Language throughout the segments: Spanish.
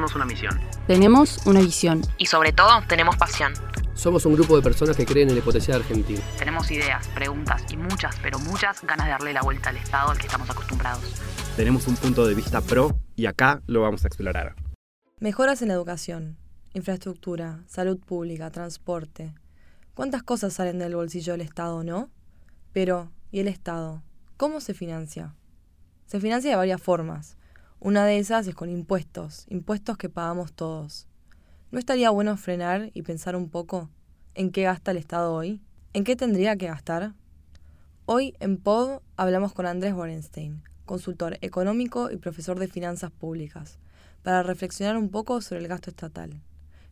tenemos una misión. Tenemos una visión. Y sobre todo, tenemos pasión. Somos un grupo de personas que creen en la potencial argentina. Tenemos ideas, preguntas y muchas, pero muchas ganas de darle la vuelta al Estado al que estamos acostumbrados. Tenemos un punto de vista pro y acá lo vamos a explorar. Mejoras en la educación, infraestructura, salud pública, transporte. ¿Cuántas cosas salen del bolsillo del Estado, no? Pero, ¿y el Estado? ¿Cómo se financia? Se financia de varias formas. Una de esas es con impuestos, impuestos que pagamos todos. ¿No estaría bueno frenar y pensar un poco en qué gasta el Estado hoy? ¿En qué tendría que gastar? Hoy en POD hablamos con Andrés Borenstein, consultor económico y profesor de finanzas públicas, para reflexionar un poco sobre el gasto estatal,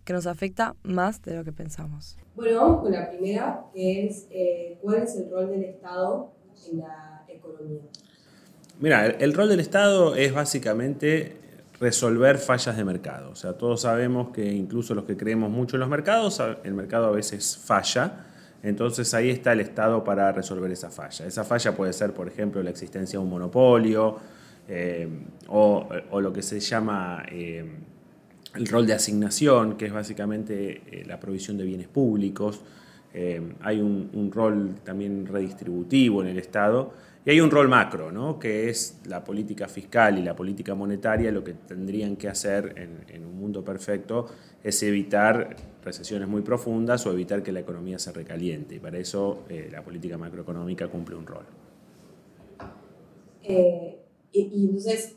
que nos afecta más de lo que pensamos. Bueno, vamos con la primera, que es eh, cuál es el rol del Estado en la economía. Mira, el, rol del Estado es básicamente resolver fallas de mercado. O sea, todos sabemos que incluso los que creemos mucho en los mercados, el mercado a veces falla. Entonces ahí está el Estado para resolver esa falla. Esa falla puede ser, por ejemplo, la existencia de un monopolio eh, o, lo que se llama eh, el rol de asignación, que es básicamente eh, la provisión de bienes públicos. hay un rol también redistributivo en el Estado y hay un rol macro, ¿no? que es la política fiscal y la política monetaria, lo que tendrían que hacer en, un mundo perfecto es evitar recesiones muy profundas o evitar que la economía se recaliente. Y para eso eh, la política macroeconómica cumple un rol. Eh, y, entonces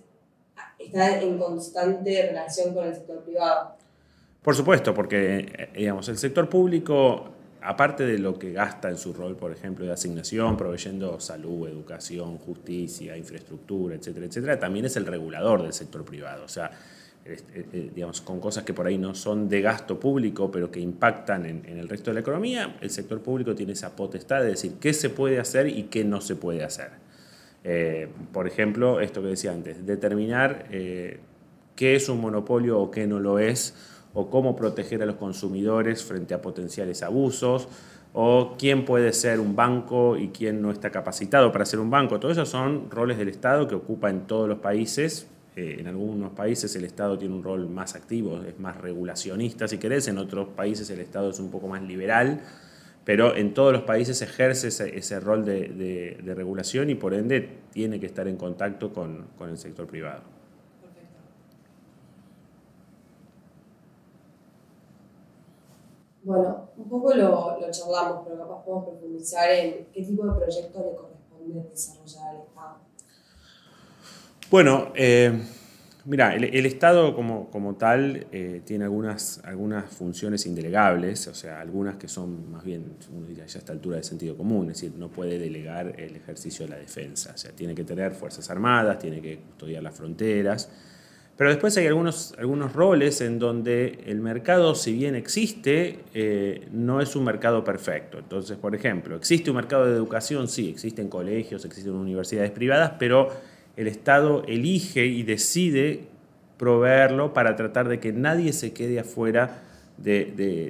está en constante relación con el sector privado. Por supuesto, porque eh, digamos, el sector público aparte de lo que gasta en su rol, por ejemplo, de asignación, proveyendo salud, educación, justicia, infraestructura, etcétera, etcétera, también es el regulador del sector privado. O sea, eh, eh, digamos, con cosas que por ahí no son de gasto público, pero que impactan en, el resto de la economía, el sector público tiene esa potestad de decir qué se puede hacer y qué no se puede hacer. Eh, por ejemplo, esto que decía antes, determinar qué es un monopolio o qué no lo es, o cómo proteger a los consumidores frente a potenciales abusos, o quién puede ser un banco y quién no está capacitado para ser un banco. Todo eso son roles del Estado que ocupa en todos los países. Eh, en algunos países el Estado tiene un rol más activo, es más regulacionista si querés, en otros países el Estado es un poco más liberal, pero en todos los países ejerce ese, rol de, regulación y por ende tiene que estar en contacto con el sector privado. Bueno, un poco lo, lo, charlamos, pero capaz podemos profundizar en qué tipo de proyectos le corresponde desarrollar al Estado. Bueno, eh, mira, el, Estado como, como tal eh, tiene algunas, algunas funciones indelegables, o sea, algunas que son más bien, uno diría ya a esta altura de sentido común, es decir, no puede delegar el ejercicio de la defensa, o sea, tiene que tener fuerzas armadas, tiene que custodiar las fronteras, pero después hay algunos, algunos roles en donde el mercado, si bien existe, eh, no es un mercado perfecto. Entonces, por ejemplo, ¿existe un mercado de educación? Sí, existen colegios, existen universidades privadas, pero el Estado elige y decide proveerlo para tratar de que nadie se quede afuera de,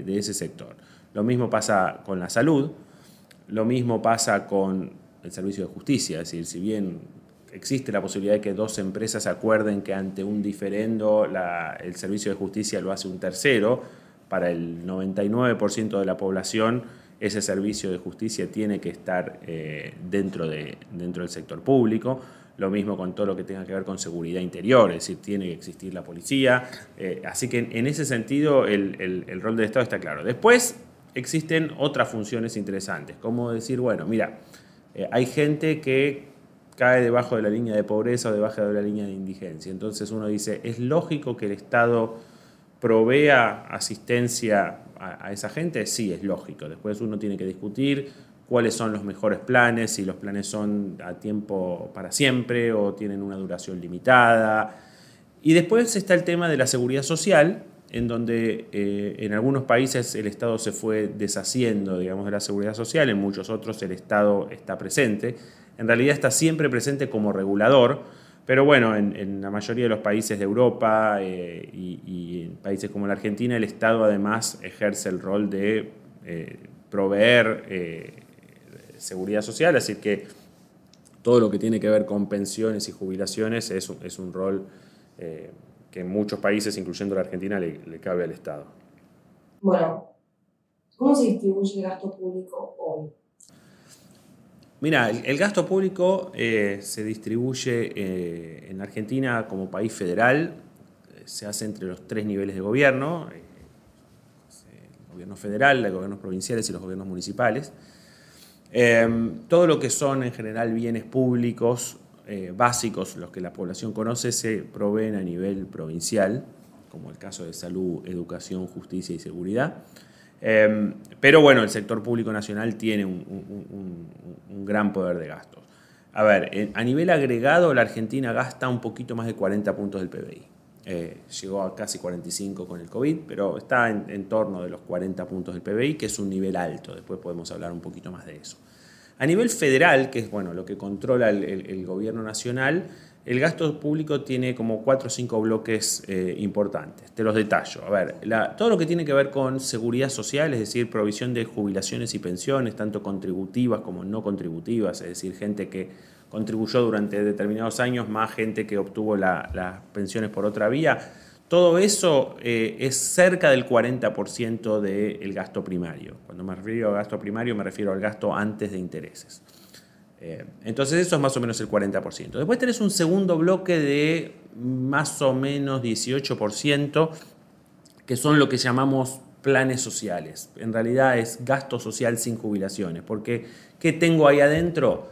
de ese sector. Lo mismo pasa con la salud, lo mismo pasa con el servicio de justicia, es decir, si bien existe la posibilidad de que dos empresas acuerden que ante un diferendo el servicio de justicia lo hace un tercero. Para el 99% de la población ese servicio de justicia tiene que estar eh, dentro, de, dentro del sector público. Lo mismo con todo lo que tenga que ver con seguridad interior, es decir, tiene que existir la policía. Eh, así que en ese sentido el, rol del Estado está claro. Después existen otras funciones interesantes, como decir, bueno, mira, eh, hay gente que cae debajo de la línea de pobreza o debajo de la línea de indigencia. Entonces uno dice, ¿es lógico que el Estado provea asistencia a, esa gente? Sí, es lógico. Después uno tiene que discutir cuáles son los mejores planes, si los planes son a tiempo para siempre o tienen una duración limitada. Y después está el tema de la seguridad social, en donde eh, en algunos países el Estado se fue deshaciendo, digamos, de la seguridad social, en muchos otros el Estado está presente en realidad está siempre presente como regulador, pero bueno, en, la mayoría de los países de Europa eh, y, en países como la Argentina, el Estado además ejerce el rol de eh, proveer eh, seguridad social, así que todo lo que tiene que ver con pensiones y jubilaciones es, un rol que en muchos países, incluyendo la Argentina, le, le cabe al Estado. Bueno, ¿cómo se distribuye el gasto público hoy? Mira, el, gasto público eh, se distribuye eh, en Argentina como país federal, eh, se hace entre los tres niveles de gobierno, el gobierno federal, los gobiernos provinciales y los gobiernos municipales. Eh, todo lo que son en general bienes públicos básicos, los que la población conoce, se proveen a nivel provincial, como el caso de salud, educación, justicia y seguridad. Eh, pero bueno, el sector público nacional tiene un, gran poder de gastos. A ver, a nivel agregado, la Argentina gasta un poquito más de 40 puntos del PBI. Eh, llegó a casi 45 con el COVID, pero está en, torno de los 40 puntos del PBI, que es un nivel alto. Después podemos hablar un poquito más de eso. A nivel federal, que es bueno, lo que controla el gobierno nacional, el gasto público tiene como cuatro o cinco bloques eh, importantes. Te los detallo. A ver, todo lo que tiene que ver con seguridad social, es decir, provisión de jubilaciones y pensiones, tanto contributivas como no contributivas, es decir, gente que contribuyó durante determinados años, más gente que obtuvo la- las pensiones por otra vía. Todo eso eh, es cerca del 40% del gasto primario. Cuando me refiero a gasto primario me refiero al gasto antes de intereses. Eh, entonces eso es más o menos el 40%. Después tenés un segundo bloque de más o menos 18%, que son lo que llamamos planes sociales. En realidad es gasto social sin jubilaciones, porque ¿qué tengo ahí adentro?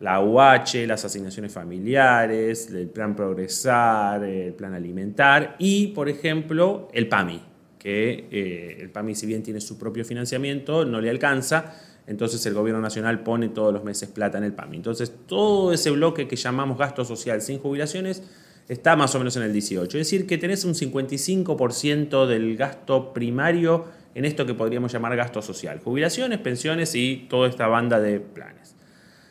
La UH, las asignaciones familiares, el plan progresar, el plan alimentar y, por ejemplo, el PAMI, que eh, el PAMI si bien tiene su propio financiamiento, no le alcanza, entonces el gobierno nacional pone todos los meses plata en el PAMI. Entonces todo ese bloque que llamamos gasto social sin jubilaciones está más o menos en el 18. Es decir, que tenés un 55% del gasto primario en esto que podríamos llamar gasto social. Jubilaciones, pensiones y toda esta banda de planes.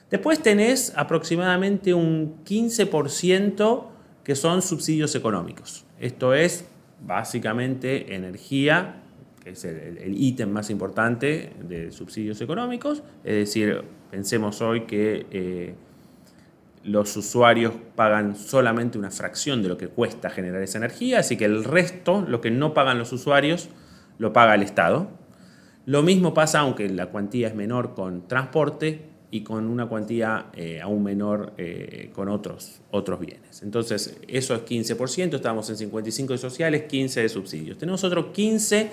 Después tenés aproximadamente un 15% que son subsidios económicos. Esto es básicamente energía, que es el- ítem más importante de subsidios económicos. Es decir, pensemos hoy que eh, los usuarios pagan solamente una fracción de lo que cuesta generar esa energía, así que el resto, lo que no pagan los usuarios, lo paga el Estado. Lo mismo pasa, aunque la cuantía es menor con transporte y con una cuantía eh, aún menor eh, con otros, otros bienes. Entonces, eso es 15%, estamos en 55 de sociales, 15 de subsidios. Tenemos otro 15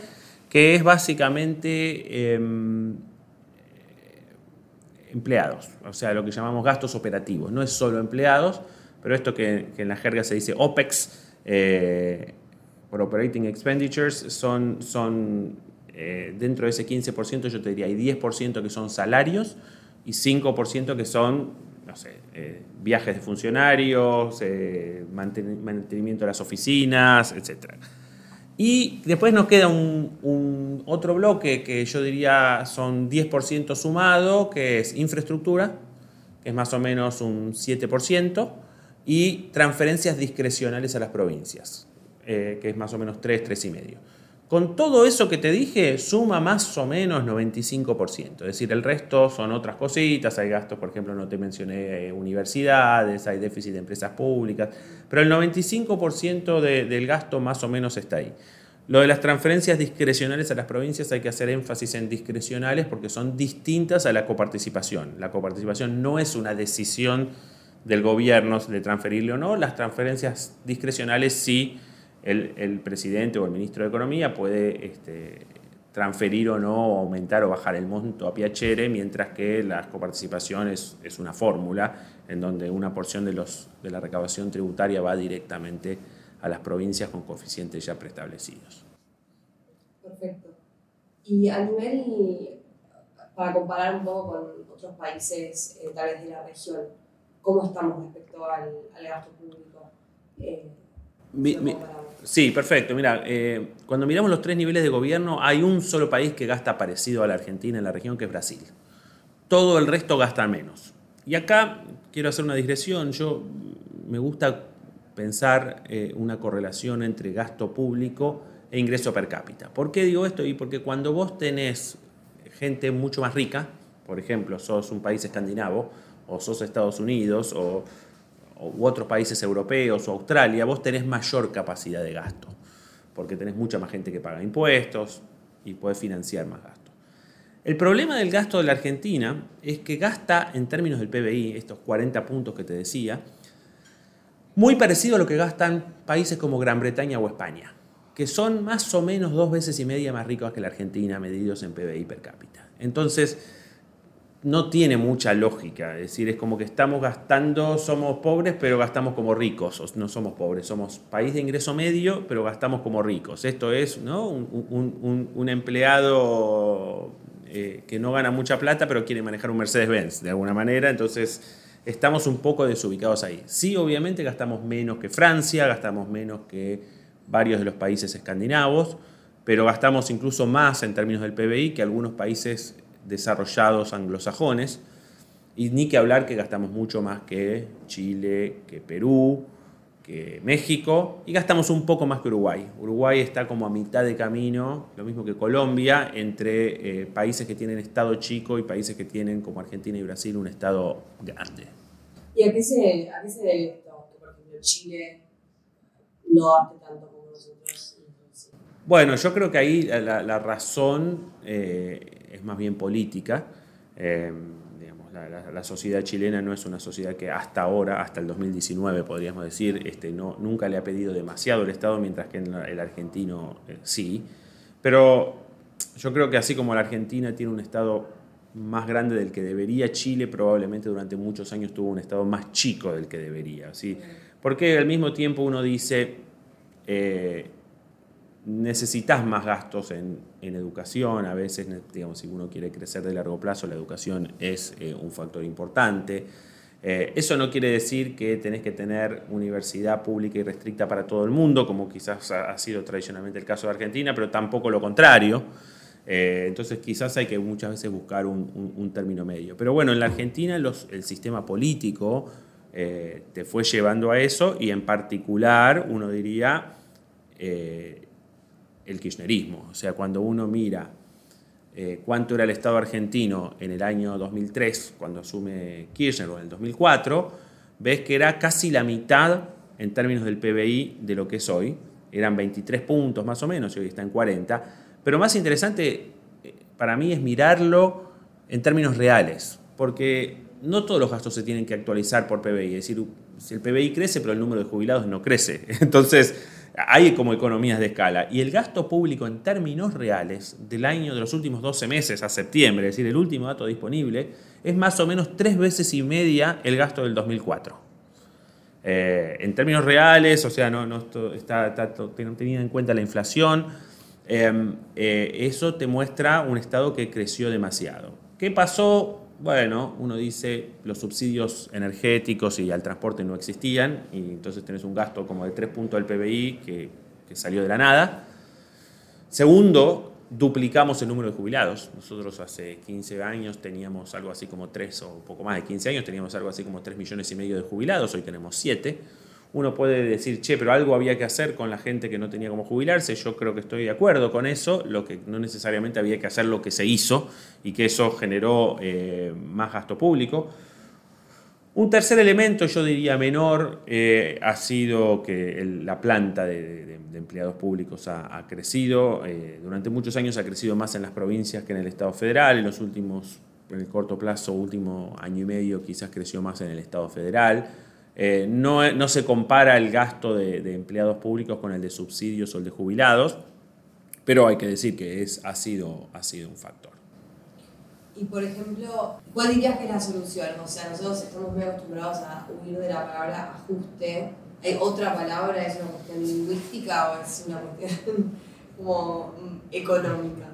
que es básicamente em, empleados, o sea, lo que llamamos gastos operativos. No es solo empleados, pero esto que, en la jerga se dice OPEX, eh, por Operating Expenditures, son, son eh, dentro de ese 15%, yo te diría, hay 10% que son salarios y 5% que son, no sé, eh, viajes de funcionarios, manten- mantenimiento de las oficinas, etcétera. Y después nos queda un, otro bloque que yo diría son 10% sumado, que es infraestructura, que es más o menos un 7%, y transferencias discrecionales a las provincias, eh, que es más o menos 3, 3,5%. Con todo eso que te dije, suma más o menos 95%. Es decir, el resto son otras cositas. Hay gastos, por ejemplo, no te mencioné eh, universidades, hay déficit de empresas públicas, pero el 95% de- del gasto más o menos está ahí. Lo de las transferencias discrecionales a las provincias hay que hacer énfasis en discrecionales porque son distintas a la coparticipación. La coparticipación no es una decisión del gobierno de transferirle o no. Las transferencias discrecionales sí el, presidente o el ministro de Economía puede este, transferir o no, aumentar o bajar el monto a piacere, mientras que la coparticipación es, una fórmula en donde una porción de, los, de la recaudación tributaria va directamente a las provincias con coeficientes ya preestablecidos. Perfecto. Y a nivel, para comparar un poco con otros países, eh, tal vez de la región, ¿cómo estamos respecto al, al gasto público? Eh, Sí, perfecto. Mira, eh, cuando miramos los tres niveles de gobierno, hay un solo país que gasta parecido a la Argentina en la región, que es Brasil. Todo el resto gasta menos. Y acá quiero hacer una digresión. Yo mm, me gusta pensar eh, una correlación entre gasto público e ingreso per cápita. ¿Por qué digo esto? Y porque cuando vos tenés gente mucho más rica, por ejemplo, sos un país escandinavo, o sos Estados Unidos, o, u otros países europeos o Australia, vos tenés mayor capacidad de gasto, porque tenés mucha más gente que paga impuestos y podés financiar más gasto. El problema del gasto de la Argentina es que gasta en términos del PBI, estos 40 puntos que te decía, muy parecido a lo que gastan países como Gran Bretaña o España, que son más o menos dos veces y media más ricos que la Argentina medidos en PBI per cápita. Entonces, no tiene mucha lógica. Es decir, es como que estamos gastando, somos pobres, pero gastamos como ricos. No somos pobres, somos país de ingreso medio, pero gastamos como ricos. Esto es ¿no? un, empleado eh, que no gana mucha plata, pero quiere manejar un Mercedes-Benz de alguna manera. Entonces, estamos un poco desubicados ahí. Sí, obviamente gastamos menos que Francia, gastamos menos que varios de los países escandinavos, pero gastamos incluso más en términos del PBI que algunos países desarrollados anglosajones, y ni que hablar que gastamos mucho más que Chile, que Perú, que México, y gastamos un poco más que Uruguay. Uruguay está como a mitad de camino, lo mismo que Colombia, entre eh, países que tienen estado chico y países que tienen, como Argentina y Brasil, un estado grande. ¿Y a qué se, a qué se debe esto? Que, por ejemplo, Chile no gaste tanto como nosotros. Bueno, yo creo que ahí la, razón eh, es más bien política. Eh, digamos, la, sociedad chilena no es una sociedad que hasta ahora, hasta el 2019 podríamos decir, este, no, nunca le ha pedido demasiado el Estado, mientras que el argentino eh, sí. Pero yo creo que así como la Argentina tiene un Estado más grande del que debería, Chile probablemente durante muchos años tuvo un Estado más chico del que debería. ¿sí? Porque al mismo tiempo uno dice, eh, necesitas más gastos en, educación, a veces, digamos, si uno quiere crecer de largo plazo, la educación es eh, un factor importante. Eh, eso no quiere decir que tenés que tener universidad pública y restricta para todo el mundo, como quizás ha sido tradicionalmente el caso de Argentina, pero tampoco lo contrario. Eh, entonces quizás hay que muchas veces buscar un, término medio. Pero bueno, en la Argentina el sistema político te fue llevando a eso y en particular uno diría el kirchnerismo. O sea, cuando uno mira eh, cuánto era el Estado argentino en el año 2003, cuando asume Kirchner, o en el 2004, ves que era casi la mitad en términos del PBI de lo que es hoy. Eran 23 puntos más o menos, y hoy está en 40. Pero más interesante eh, para mí es mirarlo en términos reales, porque no todos los gastos se tienen que actualizar por PBI. Es decir, si el PBI crece, pero el número de jubilados no crece. Entonces, hay como economías de escala. Y el gasto público en términos reales del año de los últimos 12 meses a septiembre, es decir, el último dato disponible, es más o menos tres veces y media el gasto del 2004. Eh, en términos reales, o sea, no, no está, teniendo en cuenta la inflación, em, eh, eso te muestra un Estado que creció demasiado. ¿Qué pasó? Bueno, uno dice los subsidios energéticos y al transporte no existían y entonces tenés un gasto como de 3 puntos del PBI que, salió de la nada. Segundo, duplicamos el número de jubilados. Nosotros hace 15 años teníamos algo así como 3 o poco más de 15 años, teníamos algo así como 3 millones y medio de jubilados, hoy tenemos 7 uno puede decir, che, pero algo había que hacer con la gente que no tenía cómo jubilarse. Yo creo que estoy de acuerdo con eso, lo que no necesariamente había que hacer lo que se hizo y que eso generó eh, más gasto público. Un tercer elemento, yo diría menor, eh, ha sido que la planta de, empleados públicos ha, crecido. Eh, durante muchos años ha crecido más en las provincias que en el Estado federal. En los últimos, en el corto plazo, último año y medio, quizás creció más en el Estado federal. Eh, no, se compara el gasto de, empleados públicos con el de subsidios o el de jubilados, pero hay que decir que es, ha, sido, ha sido un factor. Y por ejemplo, ¿cuál dirías que es la solución? O sea, nosotros estamos muy acostumbrados a huir de la palabra ajuste. ¿Hay otra palabra? ¿Es una cuestión lingüística o es una cuestión como mm, económica?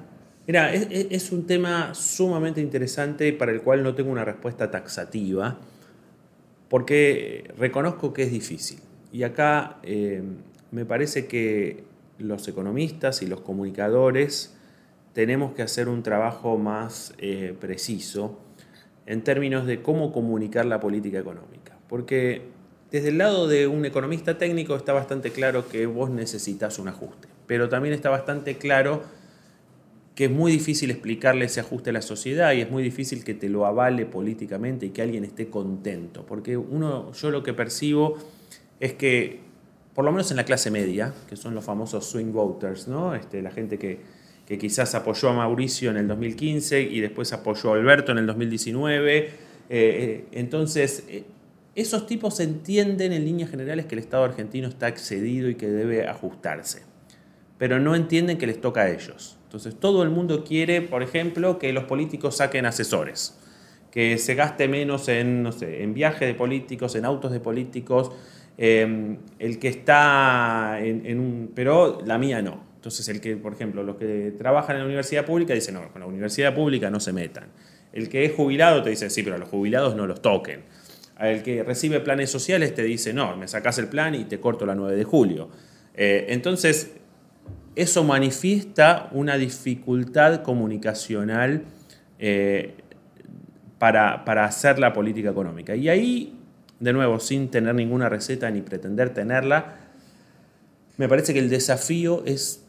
Mira, es, es un tema sumamente interesante para el cual no tengo una respuesta taxativa porque reconozco que es difícil. Y acá eh, me parece que los economistas y los comunicadores tenemos que hacer un trabajo más eh, preciso en términos de cómo comunicar la política económica. Porque desde el lado de un economista técnico está bastante claro que vos necesitas un ajuste, pero también está bastante claro que es muy difícil explicarle ese ajuste a la sociedad y es muy difícil que te lo avale políticamente y que alguien esté contento. Porque uno, yo lo que percibo es que, por lo menos en la clase media, que son los famosos swing voters, ¿no? Este, la gente que, que quizás apoyó a Mauricio en el 2015 y después apoyó a Alberto en el 2019. Eh, eh, entonces, eh, esos tipos entienden en líneas generales que el Estado argentino está excedido y que debe ajustarse, pero no entienden que les toca a ellos. Entonces, todo el mundo quiere, por ejemplo, que los políticos saquen asesores, que se gaste menos en, no sé, en viajes de políticos, en autos de políticos, em, el que está en, un... pero la mía no. Entonces, el que, por ejemplo, los que trabajan en la universidad pública dicen, no, con la universidad pública no se metan. El que es jubilado te dice, sí, pero a los jubilados no los toquen. El que recibe planes sociales te dice, no, me sacas el plan y te corto la 9 de julio. Eh, entonces, eso manifiesta una dificultad comunicacional eh, para, hacer la política económica. Y ahí, de nuevo, sin tener ninguna receta ni pretender tenerla, me parece que el desafío es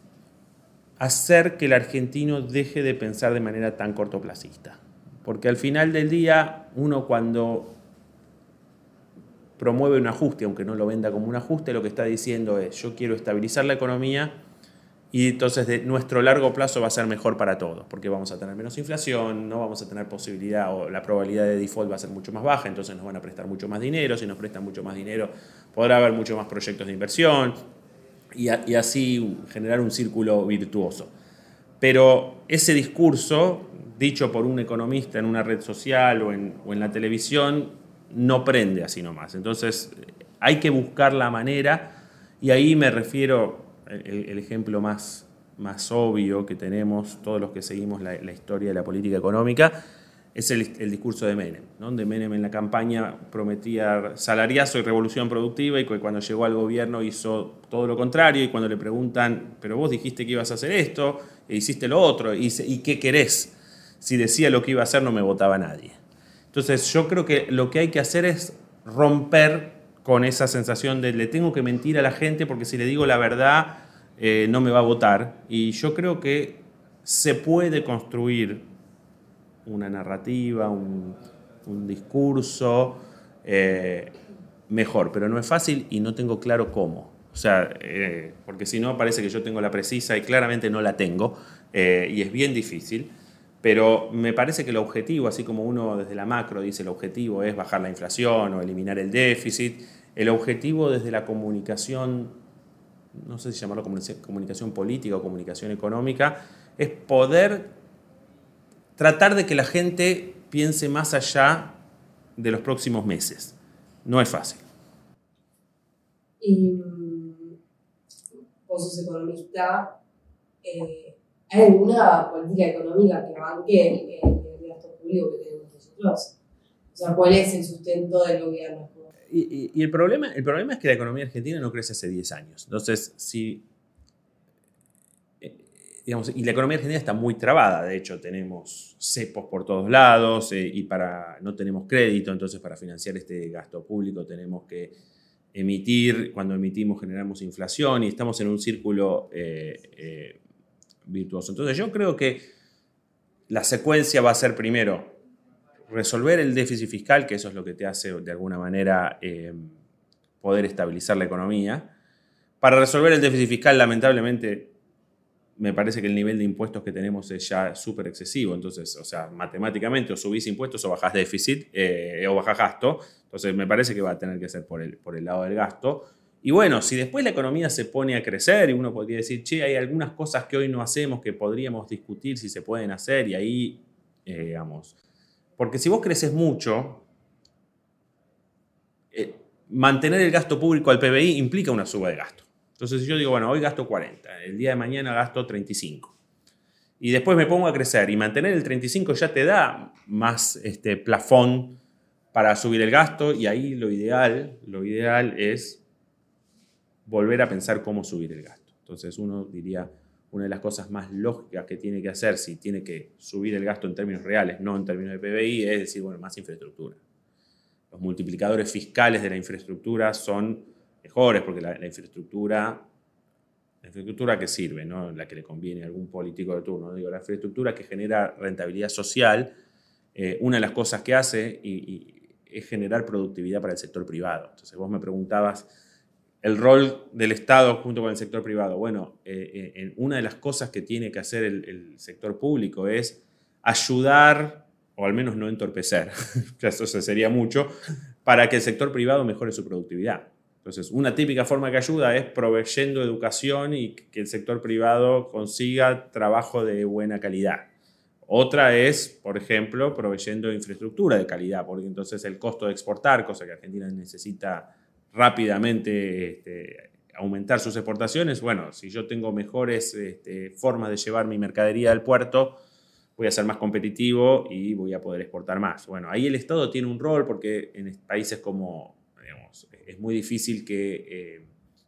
hacer que el argentino deje de pensar de manera tan cortoplacista. Porque al final del día, uno cuando promueve un ajuste, aunque no lo venda como un ajuste, lo que está diciendo es, yo quiero estabilizar la economía, y entonces de nuestro largo plazo va a ser mejor para todos, porque vamos a tener menos inflación, no vamos a tener posibilidad o la probabilidad de default va a ser mucho más baja, entonces nos van a prestar mucho más dinero, si nos prestan mucho más dinero podrá haber mucho más proyectos de inversión y, así generar un círculo virtuoso. Pero ese discurso, dicho por un economista en una red social o en, o en la televisión, no prende así nomás. Entonces hay que buscar la manera y ahí me refiero el, ejemplo más, más obvio que tenemos, todos los que seguimos la, historia de la política económica, es el, discurso de Menem, donde Menem en la campaña prometía salariazo y revolución productiva y cuando llegó al gobierno hizo todo lo contrario y cuando le preguntan, pero vos dijiste que ibas a hacer esto e hiciste lo otro, y, ¿y qué querés? Si decía lo que iba a hacer no me votaba nadie. Entonces yo creo que lo que hay que hacer es romper con esa sensación de le tengo que mentir a la gente porque si le digo la verdad eh, no me va a votar. Y yo creo que se puede construir una narrativa, un, discurso eh, mejor, pero no es fácil y no tengo claro cómo. O sea, eh, porque si no parece que yo tengo la precisa y claramente no la tengo y es bien difícil. Pero me parece que el objetivo, así como uno desde la macro dice el objetivo es bajar la inflación o eliminar el déficit, el objetivo desde la comunicación, no sé si llamarlo comunicación política o comunicación económica, es poder tratar de que la gente piense más allá de los próximos meses. No es fácil. Y mm, vos sos economista, eh, ¿hay alguna política económica que banque el, el gasto público que tenemos nosotros? O sea, ¿cuál es el sustento del gobierno? y, el, problema, el problema es que la economía argentina no crece hace 10 años. Entonces, si... Eh, digamos, y la economía argentina está muy trabada, de hecho tenemos cepos por todos lados eh, y para, no tenemos crédito, entonces para financiar este gasto público tenemos que emitir, cuando emitimos generamos inflación y estamos en un círculo eh, Entonces yo creo que la secuencia va a ser primero resolver el déficit fiscal, que eso es lo que te hace de alguna manera eh, poder estabilizar la economía. Para resolver el déficit fiscal, lamentablemente, me parece que el nivel de impuestos que tenemos es ya súper excesivo. Entonces, o sea, matemáticamente o subís impuestos o bajás déficit eh, o bajás gasto. Entonces, me parece que va a tener que ser por el, por el lado del gasto. Y bueno, si después la economía se pone a crecer y uno podría decir, che, hay algunas cosas que hoy no hacemos que podríamos discutir si se pueden hacer y ahí, eh, digamos, porque si vos creces mucho, eh, mantener el gasto público al PBI implica una suba de gasto. Entonces, si yo digo, bueno, hoy gasto 40, el día de mañana gasto 35, y después me pongo a crecer y mantener el 35 ya te da más este, plafón para subir el gasto, y ahí lo ideal, lo ideal es volver a pensar cómo subir el gasto. Entonces, uno diría, una de las cosas más lógicas que tiene que hacer si tiene que subir el gasto en términos reales, no en términos de PBI, es decir, bueno, más infraestructura. Los multiplicadores fiscales de la infraestructura son mejores porque la, infraestructura La infraestructura que sirve, no la que le conviene a algún político de turno. Digo, la infraestructura que genera rentabilidad social, eh, una de las cosas que hace es generar productividad para el sector privado. Entonces vos me preguntabas el rol del Estado junto con el sector privado. Bueno, eh, eh, una de las cosas que tiene que hacer el, el sector público es ayudar, o al menos no entorpecer, eso sería mucho, para que el sector privado mejore su productividad. Entonces, una típica forma que ayuda es proveyendo educación y que el sector privado consiga trabajo de buena calidad. Otra es, por ejemplo, proveyendo infraestructura de calidad, porque entonces el costo de exportar, cosa que Argentina necesita rápidamente este, aumentar sus exportaciones, bueno, si yo tengo mejores este, formas de llevar mi mercadería al puerto, voy a ser más competitivo y voy a poder exportar más. Bueno, ahí el Estado tiene un rol porque en países como es muy difícil que, eh,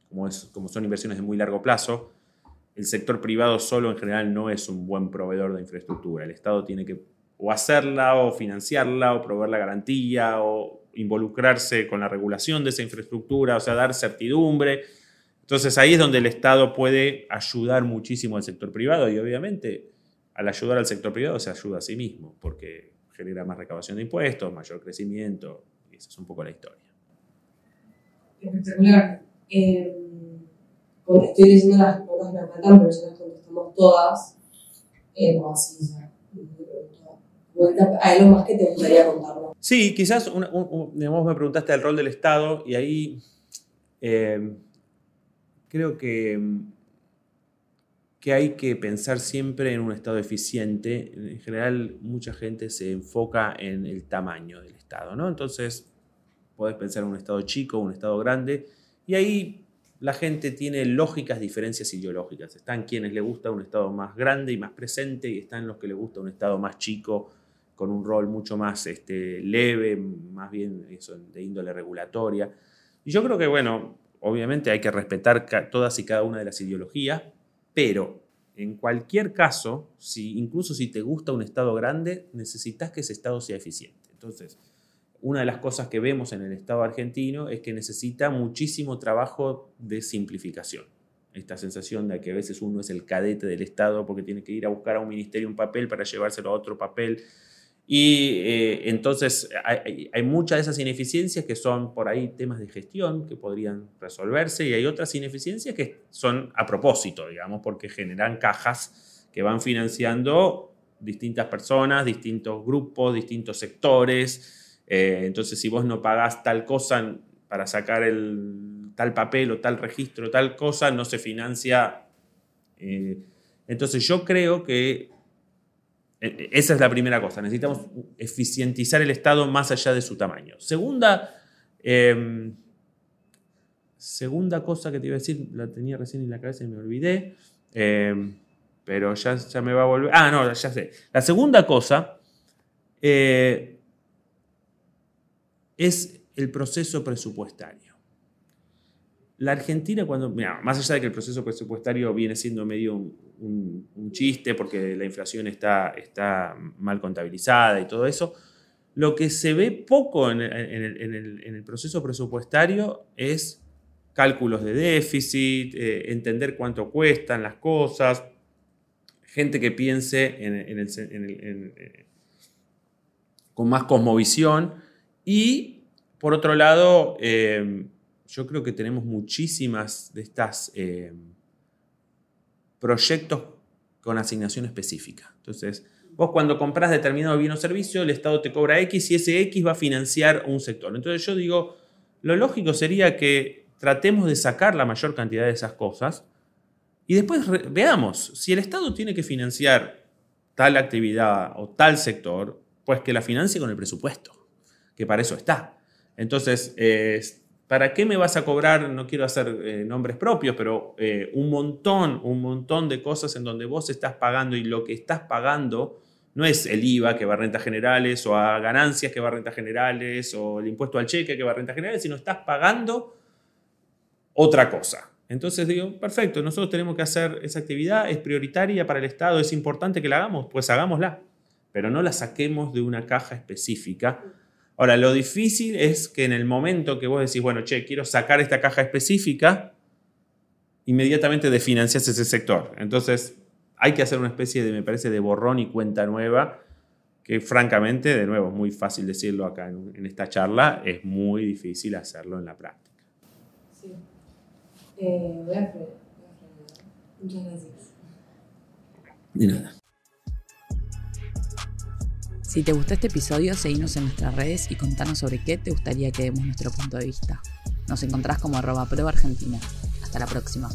como, como son inversiones de muy largo plazo, el sector privado solo en general no es un buen proveedor de infraestructura. El Estado tiene que o hacerla o financiarla o proveer la garantía o involucrarse con la regulación de esa infraestructura, o sea, dar certidumbre. Entonces ahí es donde el Estado puede ayudar muchísimo al sector privado y obviamente al ayudar al sector privado se ayuda a sí mismo porque genera más recaudación de impuestos, mayor crecimiento y esa es un poco la historia espectacular. Eh, estoy diciendo las preguntas que me faltan, pero ya las contestamos todas. Eh, así, ya. ¿Hay algo más que te gustaría contarnos? Sí, quizás una, me preguntaste del rol del Estado y ahí eh, creo que, que hay que pensar siempre en un Estado eficiente. En general, mucha gente se enfoca en el tamaño del Estado, ¿no? Entonces, Podés pensar en un Estado chico, un Estado grande, y ahí la gente tiene lógicas diferencias ideológicas. Están quienes le gusta un Estado más grande y más presente, y están los que le gusta un Estado más chico, con un rol mucho más este, leve, más bien eso, de índole regulatoria. Y yo creo que, bueno, obviamente hay que respetar todas y cada una de las ideologías, pero en cualquier caso, si, incluso si te gusta un Estado grande, necesitas que ese Estado sea eficiente. Entonces, una de las cosas que vemos en el Estado argentino es que necesita muchísimo trabajo de simplificación. Esta sensación de que a veces uno es el cadete del Estado porque tiene que ir a buscar a un ministerio un papel para llevárselo a otro papel. Y eh, entonces hay, muchas de esas ineficiencias que son por ahí temas de gestión que podrían resolverse y hay otras ineficiencias que son a propósito, digamos, porque generan cajas que van financiando distintas personas, distintos grupos, distintos sectores eh, entonces, si vos no pagás tal cosa para sacar el tal papel o tal registro, tal cosa, no se financia. Eh, entonces, yo creo que esa es la primera cosa. Necesitamos eficientizar el Estado más allá de su tamaño. Segunda, em, segunda cosa que te iba a decir, la tenía recién en la cabeza y me olvidé, em, pero ya, ya me va a volver. Ah, no, ya sé. La segunda cosa es el proceso presupuestario. La Argentina, cuando, más allá de que el proceso presupuestario viene siendo medio un, chiste porque la inflación está, está, mal contabilizada y todo eso, lo que se ve poco en, el, proceso presupuestario es cálculos de déficit, eh, entender cuánto cuestan las cosas, gente que piense eh, con más cosmovisión y por otro lado, eh, yo creo que tenemos muchísimas de estas eh, proyectos con asignación específica. Entonces, vos cuando compras determinado bien o servicio, el Estado te cobra X y ese X va a financiar un sector. Entonces yo digo, lo lógico sería que tratemos de sacar la mayor cantidad de esas cosas y después veamos, si el Estado tiene que financiar tal actividad o tal sector, pues que la financie con el presupuesto que para eso está. Entonces, ¿para qué me vas a cobrar? No quiero hacer eh, nombres propios, pero eh, un montón, un montón de cosas en donde vos estás pagando y lo que estás pagando no es el IVA que va a rentas generales o a ganancias que va a rentas generales o el impuesto al cheque que va a rentas generales, sino estás pagando otra cosa. Entonces digo, perfecto, nosotros tenemos que hacer esa actividad, es prioritaria para el Estado, es importante que la hagamos, pues hagámosla, pero no la saquemos de una caja específica Ahora, lo difícil es que en el momento que vos decís, bueno, che, quiero sacar esta caja específica, inmediatamente desfinancias ese sector. Entonces, hay que hacer una especie de, me parece, de borrón y cuenta nueva, que francamente, de nuevo, es muy fácil decirlo acá en, en esta charla, es muy difícil hacerlo en la práctica. Sí. Eh, voy a. Muchas gracias. De nada. Si te gustó este episodio, seguinos en nuestras redes y contanos sobre qué te gustaría que demos nuestro punto de vista. Nos encontrás como arroba pro argentina. Hasta la próxima.